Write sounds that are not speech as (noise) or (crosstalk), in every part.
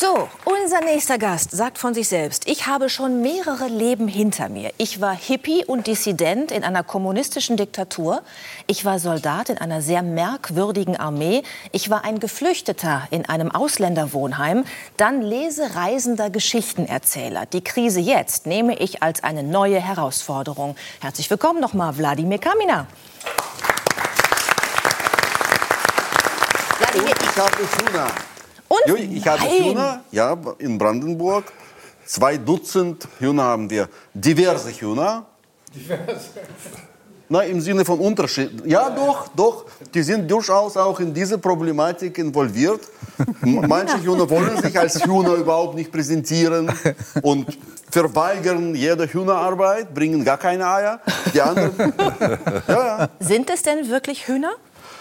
So, unser nächster Gast sagt von sich selbst, ich habe schon mehrere Leben hinter mir. Ich war Hippie und Dissident in einer kommunistischen Diktatur. Ich war Soldat in einer sehr merkwürdigen Armee. Ich war ein Geflüchteter in einem Ausländerwohnheim. Dann lesereisender Geschichtenerzähler. Die Krise jetzt nehme ich als eine neue Herausforderung. Herzlich willkommen nochmal, Wladimir Kamina. Wladimir, ich habe Hühner. Und Jo, ich habe nein. Hühner, ja, in Brandenburg. Zwei Dutzend Hühner haben wir. Diverse Hühner. Na, im Sinne von Unterschied. Ja, doch, doch. Die sind durchaus auch in diese Problematik involviert. Manche Hühner wollen sich als Hühner überhaupt nicht präsentieren und verweigern jede Hühnerarbeit, bringen gar keine Eier. Die anderen, ja, ja. Sind es denn wirklich Hühner?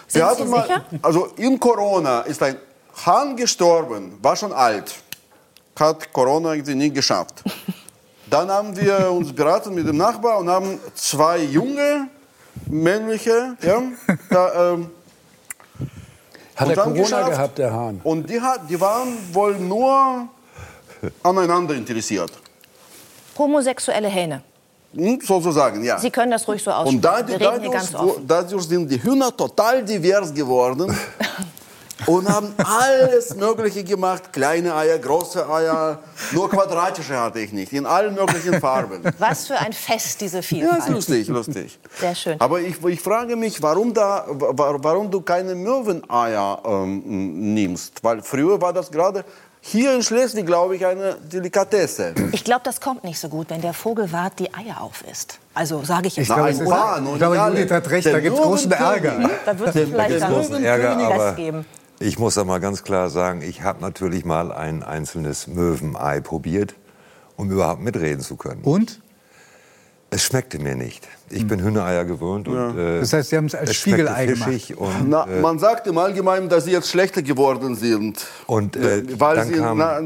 Sind Sie mal, sicher? also in Corona ist ein Hahn gestorben, war schon alt, hat Corona irgendwie nicht geschafft. Dann haben wir uns beraten mit dem Nachbar und haben zwei junge männliche, ja, da, ähm, Hat Und er dann Corona geschafft. gehabt, der Hahn? und die, hat, die waren wohl nur aneinander interessiert. Homosexuelle Hähne. Hm, sozusagen, ja. Sie können das ruhig so aussprechen. Und da, Wir reden dadurch, hier ganz wo- offen. dadurch sind die Hühner total divers geworden (laughs) und haben alles Mögliche gemacht. Kleine Eier, große Eier, nur quadratische hatte ich nicht, in allen möglichen Farben. Was für ein Fest, diese Ja, Vielfalt. ist lustig, lustig. Sehr schön. Aber ich, ich frage mich, warum, da, wa- warum du keine Möweneier ähm, nimmst. Weil früher war das gerade hier in Schleswig, glaube ich, eine Delikatesse. Ich glaube, das kommt nicht so gut, wenn der Vogelwart die Eier aufisst. Also sage ich jetzt Ich mal. ich glaube. Judith hat recht, da gibt es großen. Ärger. Da wird es vielleicht dann großen Ärger, aber geben. Ich muss da mal ganz klar sagen, ich habe natürlich mal ein einzelnes Möwenei probiert, um überhaupt mitreden zu können. Und? Es schmeckte mir nicht. Ich bin Hühnereier gewöhnt und äh, Das heißt, Sie haben es als Spiegelei gemacht. und, Na, äh, man sagt im Allgemeinen, dass sie jetzt schlechter geworden sind. und äh, Weil dann sie, kam na,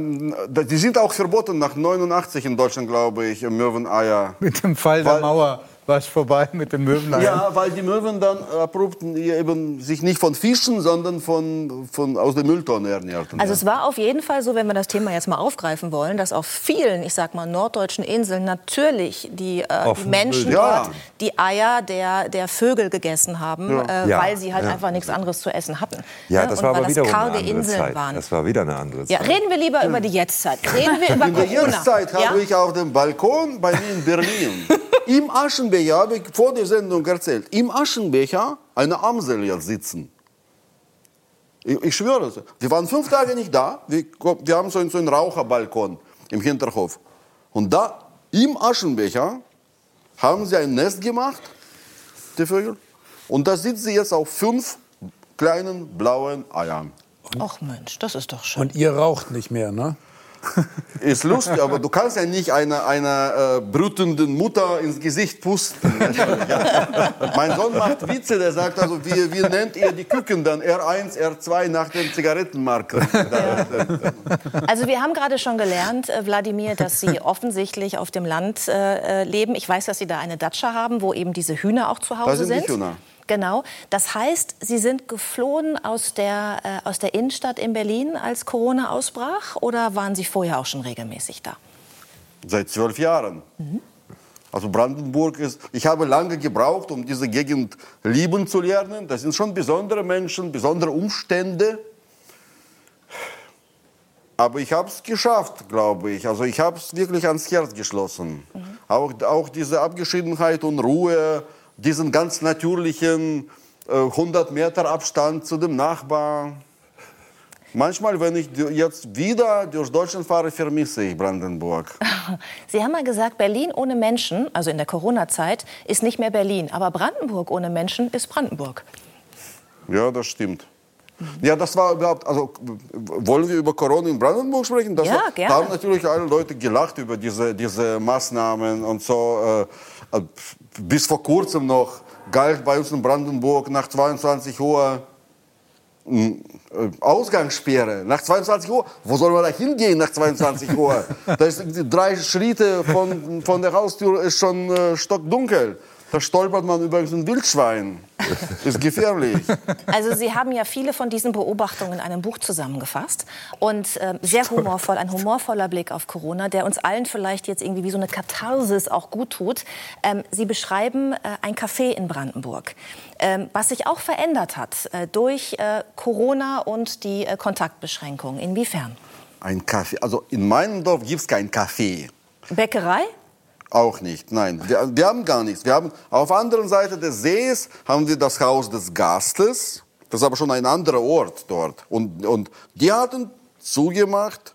die sind auch verboten nach 89 in Deutschland, glaube ich, Möweneier. Mit dem Fall der Weil- Mauer war es vorbei mit den Möweneiern. Ja, weil die Möwen dann abrupt eben sich nicht von Fischen, sondern von, von aus der Mülltonne ernährten. Also es war auf jeden Fall so, wenn wir das Thema jetzt mal aufgreifen wollen, dass auf vielen, ich sag mal, norddeutschen Inseln natürlich die, äh, die Menschen Ja. dort die Eier der, der Vögel gegessen haben, äh, Ja. weil sie halt Ja. einfach nichts anderes zu essen hatten. ja, Ne? das Und war aber wiederum eine andere Inseln Zeit. waren. Das war wieder eine andere Ja, Zeit. reden wir lieber über die Jetztzeit. Reden wir über In der Corona. Jetztzeit ja? habe ich auf dem Balkon bei mir in Berlin, (laughs) im Aschenbecher, habe ich vor der Sendung erzählt, im Aschenbecher eine Amsel jetzt sitzen. Ich, ich schwöre es. Wir waren fünf Tage nicht da. Wir, wir haben so einen, so einen Raucherbalkon im Hinterhof. Und da im Aschenbecher haben sie ein Nest gemacht, die Vögel. Und da sitzen sie jetzt auf fünf kleinen blauen Eiern. Ach Mensch, das ist doch schön. Und ihr raucht nicht mehr, ne? (laughs) Ist lustig, aber du kannst ja nicht einer einer äh, brütenden Mutter ins Gesicht pusten. (laughs) mein Sohn macht Witze, der sagt also, wie, wie nennt ihr die Küken dann? R1, R2 nach den Zigarettenmarken. Also wir haben gerade schon gelernt, äh, Wladimir, dass Sie offensichtlich auf dem Land äh, äh, leben. Ich weiß, dass Sie da eine Datscha haben, wo eben diese Hühner auch zu Hause sind die Hühner. Genau. Das heißt, Sie sind geflohen aus der, äh, aus der Innenstadt in Berlin, als Corona ausbrach? Oder waren Sie vorher auch schon regelmäßig da? Seit zwölf Jahren. Also Brandenburg ist, ich habe lange gebraucht, um diese Gegend lieben zu lernen. Das sind schon besondere Menschen, besondere Umstände. Aber ich habe es geschafft, glaube ich. Also ich habe es wirklich ans Herz geschlossen. Auch, auch diese Abgeschiedenheit und Ruhe, diesen ganz natürlichen äh, 100 Meter Abstand zu dem Nachbar. Manchmal, wenn ich jetzt wieder durch Deutschland fahre, vermisse ich Brandenburg. (laughs) Sie haben mal gesagt, Berlin ohne Menschen, also in der Corona-Zeit, ist nicht mehr Berlin. Aber Brandenburg ohne Menschen ist Brandenburg. Ja, das stimmt. Ja, das war überhaupt, also wollen wir über Corona in Brandenburg sprechen? Das Ja, war, gerne. Da haben natürlich alle Leute gelacht über diese, diese Maßnahmen und so. Äh, bis vor kurzem noch galt bei uns in Brandenburg nach 22 Uhr mh, äh, Ausgangssperre. Nach 22 Uhr, wo soll man da hingehen nach 22 Uhr? (laughs) da ist drei Schritte von, von der Haustür ist schon äh, stockdunkel. Da stolpert man über ein Wildschwein. (laughs) Ist gefährlich. Also Sie haben ja viele von diesen Beobachtungen in einem Buch zusammengefasst und äh, sehr humorvoll, ein humorvoller Blick auf Corona, der uns allen vielleicht jetzt irgendwie wie so eine Katharsis auch gut tut. Ähm, Sie beschreiben äh, ein Café in Brandenburg, ähm, was sich auch verändert hat äh, durch äh, Corona und die äh, Kontaktbeschränkungen. Inwiefern? Ein Kaffee. Also in meinem Dorf gibt es kein Kaffee. Bäckerei? Auch nicht, nein. Wir, wir, haben gar nichts. Wir haben auf der anderen Seite des Sees haben wir das Haus des Gastes. Das ist aber schon ein anderer Ort dort. Und, und die hatten zugemacht,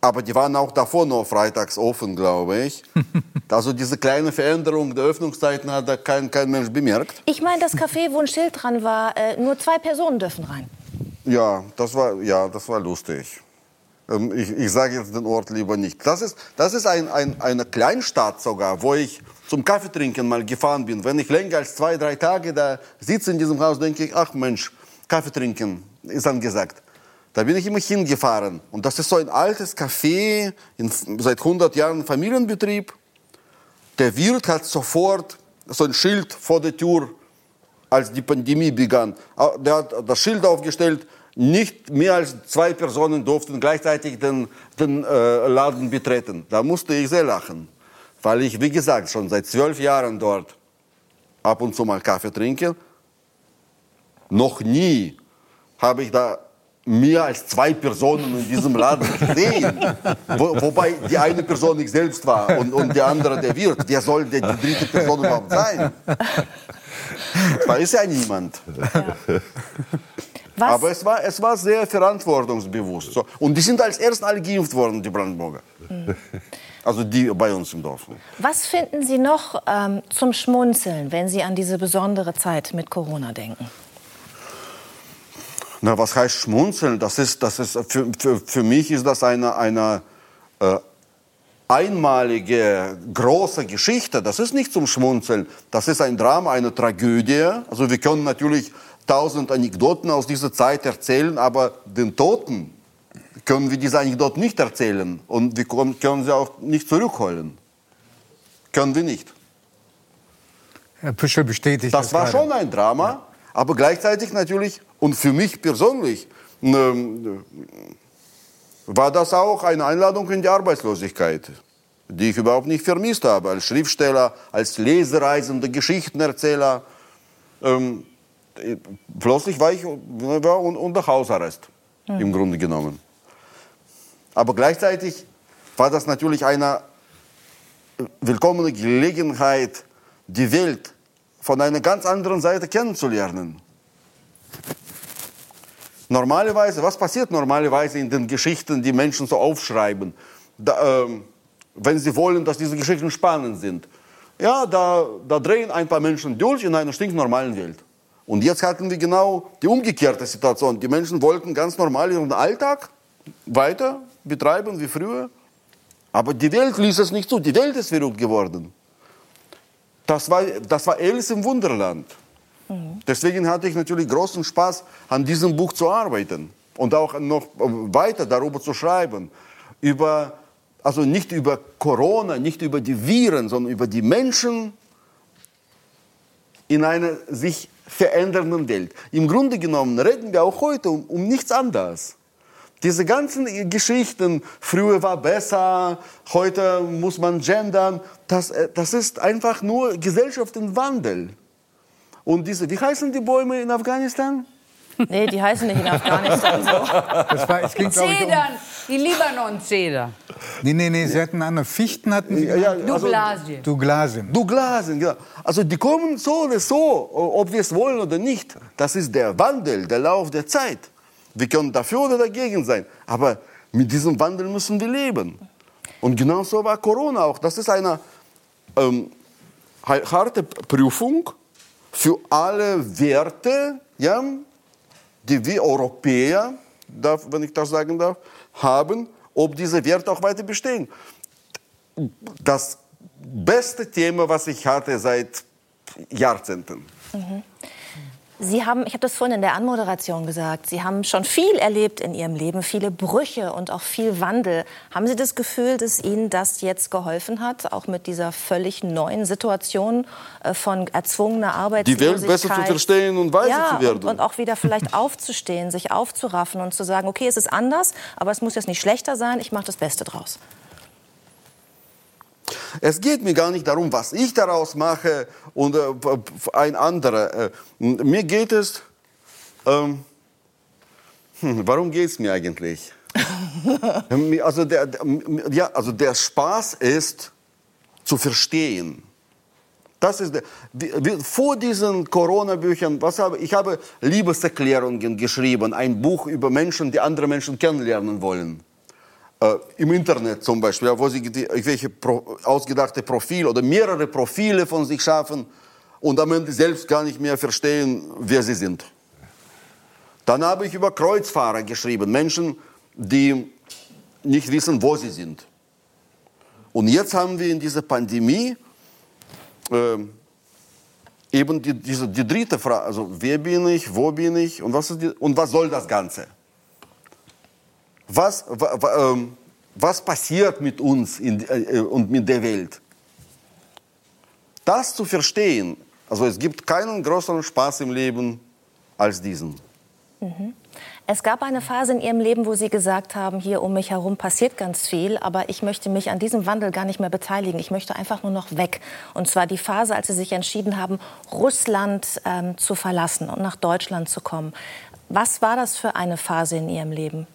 aber die waren auch davor nur freitags offen, glaube ich. (laughs) Also diese kleine Veränderung der Öffnungszeiten hat da kein, kein Mensch bemerkt. Ich meine, das Café, wo ein Schild dran war, äh, nur zwei Personen dürfen rein. Ja, das war, ja, das war lustig. Ähm, ich, ich sage jetzt den Ort lieber nicht. Das ist, das ist ein, ein, eine Kleinstadt sogar, wo ich zum Kaffeetrinken mal gefahren bin. Wenn ich länger als zwei, drei Tage da sitze in diesem Haus, denke ich, ach Mensch, Kaffee trinken ist angesagt. Da bin ich immer hingefahren. Und das ist so ein altes Café, in, seit 100 Jahren Familienbetrieb. Der Wirt hat sofort so ein Schild vor der Tür, als die Pandemie begann. Der hat das Schild aufgestellt, nicht mehr als zwei Personen durften gleichzeitig den, den äh, Laden betreten. Da musste ich sehr lachen, weil ich, wie gesagt, schon seit zwölf Jahren dort ab und zu mal Kaffee trinke. Noch nie habe ich da mehr als zwei Personen in diesem Laden (laughs) gesehen. Wo, wobei die eine Person ich selbst war und, und der andere der Wirt. Wer soll denn die dritte Person überhaupt sein? (laughs) Da ist ja niemand. Ja. Was? Aber es war, es war sehr verantwortungsbewusst. So. Und die sind als ersten alle geimpft worden, die Brandenburger. Mhm. Also die bei uns im Dorf. Was finden Sie noch ähm, zum Schmunzeln, wenn Sie an diese besondere Zeit mit Corona denken? Na, was heißt schmunzeln? Das ist, das ist, für, für, für mich ist das eine, eine äh, einmalige große Geschichte. Das ist nicht zum Schmunzeln. Das ist ein Drama, eine Tragödie. Also wir können natürlich tausend Anekdoten aus dieser Zeit erzählen, aber den Toten können wir diese Anekdoten nicht erzählen und wir können sie auch nicht zurückholen. Können wir nicht. Herr Püschel bestätigt das. Das war gerade. schon ein Drama, ja. aber gleichzeitig natürlich und für mich persönlich ähm, war das auch eine Einladung in die Arbeitslosigkeit, die ich überhaupt nicht vermisst habe. Als Schriftsteller, als Lesereisender, Geschichtenerzähler. Ähm, plötzlich war ich war unter Hausarrest, mhm. im Grunde genommen. Aber gleichzeitig war das natürlich eine willkommene Gelegenheit, die Welt von einer ganz anderen Seite kennenzulernen. Normalerweise, was passiert normalerweise in den Geschichten, die Menschen so aufschreiben, da, ähm, wenn sie wollen, dass diese Geschichten spannend sind? Ja, da, da drehen ein paar Menschen durch in einer stinknormalen Welt. Und jetzt hatten wir genau die umgekehrte Situation. Die Menschen wollten ganz normal ihren Alltag weiter betreiben wie früher. Aber die Welt ließ es nicht zu. Die Welt ist verrückt geworden. Das war, das war Alice im Wunderland. Mhm. Deswegen hatte ich natürlich großen Spaß, an diesem Buch zu arbeiten und auch noch weiter darüber zu schreiben. Über, also nicht über Corona, nicht über die Viren, sondern über die Menschen in einer sich verändernden Welt. Im Grunde genommen reden wir auch heute um, um nichts anderes. Diese ganzen Geschichten, früher war besser, heute muss man gendern, das, äh, das ist einfach nur Gesellschaft im Wandel. Und diese, wie heißen die Bäume in Afghanistan? Nee, die heißen nicht in Afghanistan so. Das war, es ging, Zedern, die Libanon-Zeder. Nee, nee, nee, sie hatten andere Fichten. Hatten sie ja, also, Douglasien. Douglasien. Douglasien, ja. Also die kommen so oder so, ob wir es wollen oder nicht. Das ist der Wandel, der Lauf der Zeit. Wir können dafür oder dagegen sein. Aber mit diesem Wandel müssen wir leben. Und genau so war Corona auch. Das ist eine ähm, harte Prüfung für alle Werte, ja, die wir Europäer, darf, wenn ich das sagen darf, haben, ob diese Werte auch weiter bestehen. Das beste Thema, was ich hatte seit Jahrzehnten. Mhm. Sie haben, ich habe das vorhin in der Anmoderation gesagt, Sie haben schon viel erlebt in Ihrem Leben, viele Brüche und auch viel Wandel. Haben Sie das Gefühl, dass Ihnen das jetzt geholfen hat, auch mit dieser völlig neuen Situation äh, von erzwungener Arbeitslosigkeit? Die Welt besser zu verstehen und weiser ja, zu werden. Und, und auch wieder vielleicht (laughs) aufzustehen, sich aufzuraffen und zu sagen, okay, es ist anders, aber es muss jetzt nicht schlechter sein, ich mache das Beste draus. Es geht mir gar nicht darum, was ich daraus mache und äh, ein anderer. Äh, mir geht es, ähm, hm, warum geht es mir eigentlich? (laughs) also, der, ja, also der Spaß ist zu verstehen. Das ist der, wie, vor diesen Corona-Büchern, was habe ich habe Liebeserklärungen geschrieben, ein Buch über Menschen, die andere Menschen kennenlernen wollen äh, im Internet zum Beispiel, wo sie irgendwelche Pro, ausgedachte Profile oder mehrere Profile von sich schaffen und am Ende selbst gar nicht mehr verstehen, wer sie sind. Dann habe ich über Kreuzfahrer geschrieben, Menschen, die nicht wissen, wo sie sind. Und jetzt haben wir in dieser Pandemie äh, eben die, diese, die dritte Frage, also wer bin ich, wo bin ich und was, die, und was soll das Ganze? Was, ähm, was passiert mit uns in, äh, und mit der Welt. Das zu verstehen, also es gibt keinen größeren Spaß im Leben als diesen. Mhm. Es gab eine Phase in Ihrem Leben, wo Sie gesagt haben, hier um mich herum passiert ganz viel, aber ich möchte mich an diesem Wandel gar nicht mehr beteiligen. Ich möchte einfach nur noch weg. Und zwar die Phase, als Sie sich entschieden haben, Russland ähm, zu verlassen und nach Deutschland zu kommen. Was war das für eine Phase in Ihrem Leben?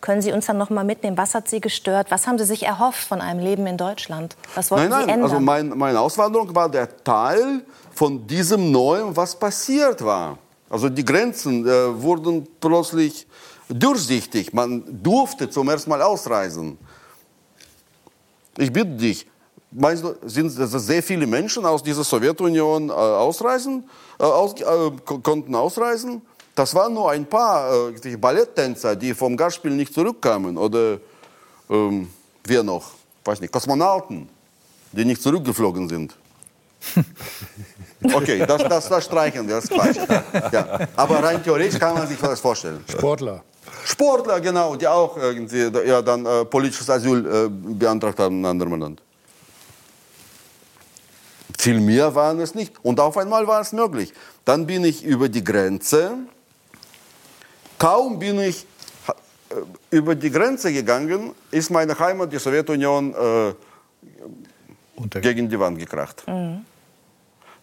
Können Sie uns dann noch mal mitnehmen? Was hat Sie gestört? Was haben Sie sich erhofft von einem Leben in Deutschland? Was wollten nein, nein, Sie ändern? Also mein, meine Auswanderung war der Teil von diesem Neuen, was passiert war. Also die Grenzen äh, wurden plötzlich durchsichtig. Man durfte zum ersten Mal ausreisen. Ich bitte dich, meinst du, sind sehr viele Menschen aus dieser Sowjetunion äh, ausreisen, äh, aus, äh, konnten ausreisen? Das waren nur ein paar äh, Balletttänzer, die vom Gastspiel nicht zurückkamen. Oder ähm, wer noch? Weiß nicht, Kosmonauten, die nicht zurückgeflogen sind. (laughs) Okay, das, das, das streichen wir, das ist Quatsch. Ja. Aber rein theoretisch kann man sich das vorstellen. Sportler. Sportler, genau, die auch irgendwie ja, dann äh, politisches Asyl äh, beantragt haben in einem anderen Land. Viel mehr waren es nicht. Und auf einmal war es möglich. Dann bin ich über die Grenze Kaum bin ich äh, über die Grenze gegangen, ist meine Heimat, die Sowjetunion, äh, gegen die Wand gekracht. Mhm.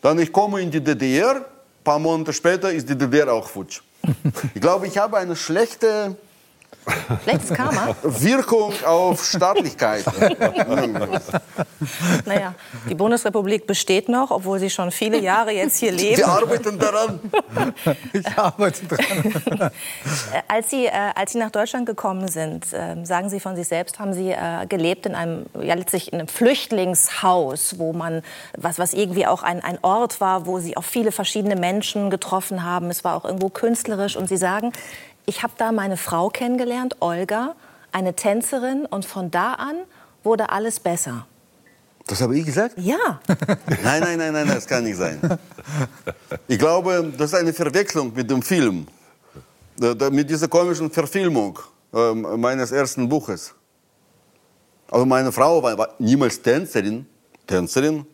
Dann ich komme in die DDR, ein paar Monate später ist die DDR auch futsch. (laughs) ich glaube, ich habe eine schlechte Schlechtes Karma. Wirkung auf Staatlichkeit. (laughs) naja, die Bundesrepublik besteht noch, obwohl Sie schon viele Jahre jetzt hier leben. Wir arbeiten daran. Ich arbeite daran. als, Sie, äh, als Sie nach Deutschland gekommen sind, äh, sagen Sie von sich selbst, haben Sie äh, gelebt in einem, ja, letztlich in einem Flüchtlingshaus, wo man, was, was irgendwie auch ein, ein Ort war, wo Sie auch viele verschiedene Menschen getroffen haben. Es war auch irgendwo künstlerisch. Und Sie sagen, ich habe da meine Frau kennengelernt, Olga, eine Tänzerin, und von da an wurde alles besser. Das habe ich gesagt? Ja. (laughs) nein, nein, nein, nein, das kann nicht sein. Ich glaube, das ist eine Verwechslung mit dem Film, mit dieser komischen Verfilmung ähm, meines ersten Buches. Also meine Frau war niemals Tänzerin, Tänzerin,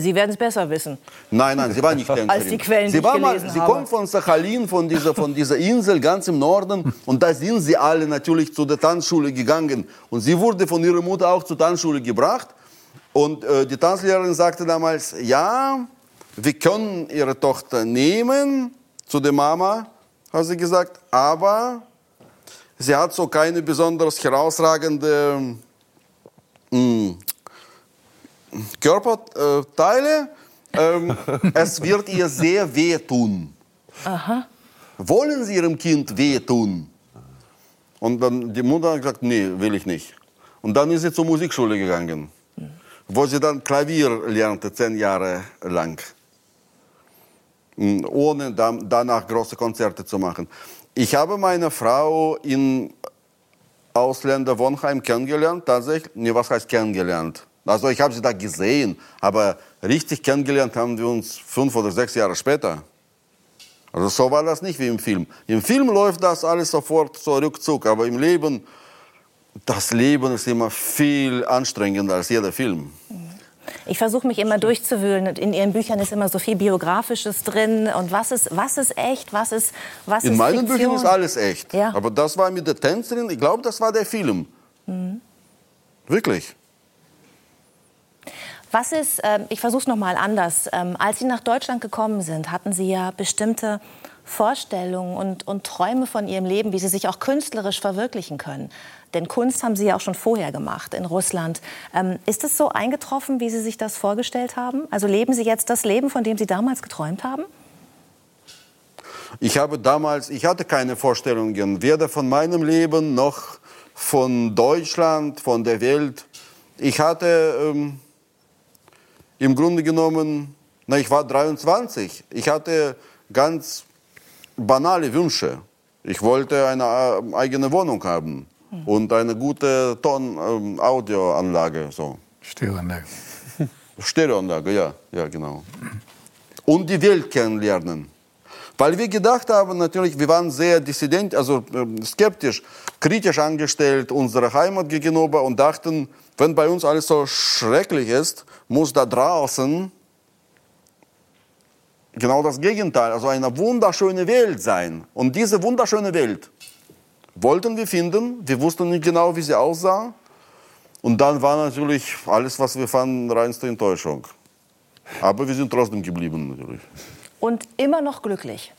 Sie werden es besser wissen. Nein, nein, sie war nicht (laughs) Tänzerin. Als die Quellen, sie war mal, Sie kommt von Sachalin, von dieser, von dieser Insel ganz im Norden. Und da sind sie alle natürlich zu der Tanzschule gegangen. Und sie wurde von ihrer Mutter auch zur Tanzschule gebracht. Und äh, die Tanzlehrerin sagte damals, ja, wir können ihre Tochter nehmen, zu der Mama, hat sie gesagt, aber sie hat so keine besonders herausragende mh, Körperteile. Ähm, (laughs) es wird ihr sehr wehtun. Aha. Wollen Sie Ihrem Kind wehtun? Und dann die Mutter hat gesagt, nee, will ich nicht. Und dann ist sie zur Musikschule gegangen, wo sie dann Klavier lernte, zehn Jahre lang. Ohne danach große Konzerte zu machen. Ich habe meine Frau in Ausländerwohnheim kennengelernt, tatsächlich. Nee, was heißt kennengelernt? Also ich habe sie da gesehen, aber richtig kennengelernt haben wir uns fünf oder sechs Jahre später. Also so war das nicht wie im Film. Im Film läuft das alles sofort so rückzug, aber im Leben, das Leben ist immer viel anstrengender als jeder Film. Ich versuche mich immer durchzuwühlen. In Ihren Büchern ist immer so viel Biografisches drin. Und was ist, was ist echt, was ist, was In ist meinen Fiktion? Büchern ist alles echt. Ja. Aber das war mit der Tänzerin, ich glaube, das war der Film. Wirklich. Was ist, ähm, ich versuche es nochmal anders. Ähm, als Sie nach Deutschland gekommen sind, hatten Sie ja bestimmte Vorstellungen und, und Träume von Ihrem Leben, wie Sie sich auch künstlerisch verwirklichen können. Denn Kunst haben Sie ja auch schon vorher gemacht in Russland. Ähm, ist es so eingetroffen, wie Sie sich das vorgestellt haben? Also leben Sie jetzt das Leben, von dem Sie damals geträumt haben? Ich habe damals, ich hatte keine Vorstellungen, weder von meinem Leben noch von Deutschland, von der Welt. Ich hatte ähm, im Grunde genommen, na, ich war 23, ich hatte ganz banale Wünsche. Ich wollte eine äh, eigene Wohnung haben und eine gute Ton-Audioanlage. so. Stereoanlage. Stereoanlage, ja, ja, genau. Und die Welt kennenlernen. Weil wir gedacht haben, natürlich, wir waren sehr dissident, also ähm, skeptisch, kritisch angestellt unserer Heimat gegenüber und dachten, wenn bei uns alles so schrecklich ist, muss da draußen genau das Gegenteil, also eine wunderschöne Welt sein. Und diese wunderschöne Welt wollten wir finden. Wir wussten nicht genau, wie sie aussah. Und dann war natürlich alles, was wir fanden, reinste Enttäuschung. Aber wir sind trotzdem geblieben natürlich. Und immer noch glücklich.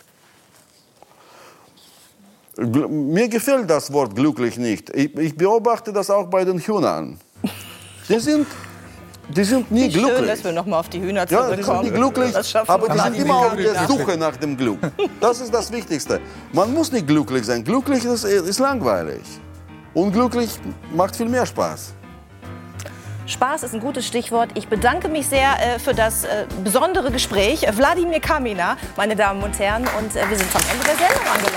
Gl- Mir gefällt das Wort glücklich nicht. Ich, ich beobachte das auch bei den Hühnern. Die sind, die sind nie Wie schön, glücklich. dass wir noch mal auf die Hühner Ja, die sind zurückkommen. nicht glücklich, aber die sind immer auf der Suche nach dem Glück. Das ist das Wichtigste. Man muss nicht glücklich sein. Glücklich ist, ist langweilig. Unglücklich macht viel mehr Spaß. Spaß ist ein gutes Stichwort. Ich bedanke mich sehr äh, für das äh, besondere Gespräch. Wladimir Kamina, meine Damen und Herren. Und äh, wir sind am Ende der Sendung angelangt.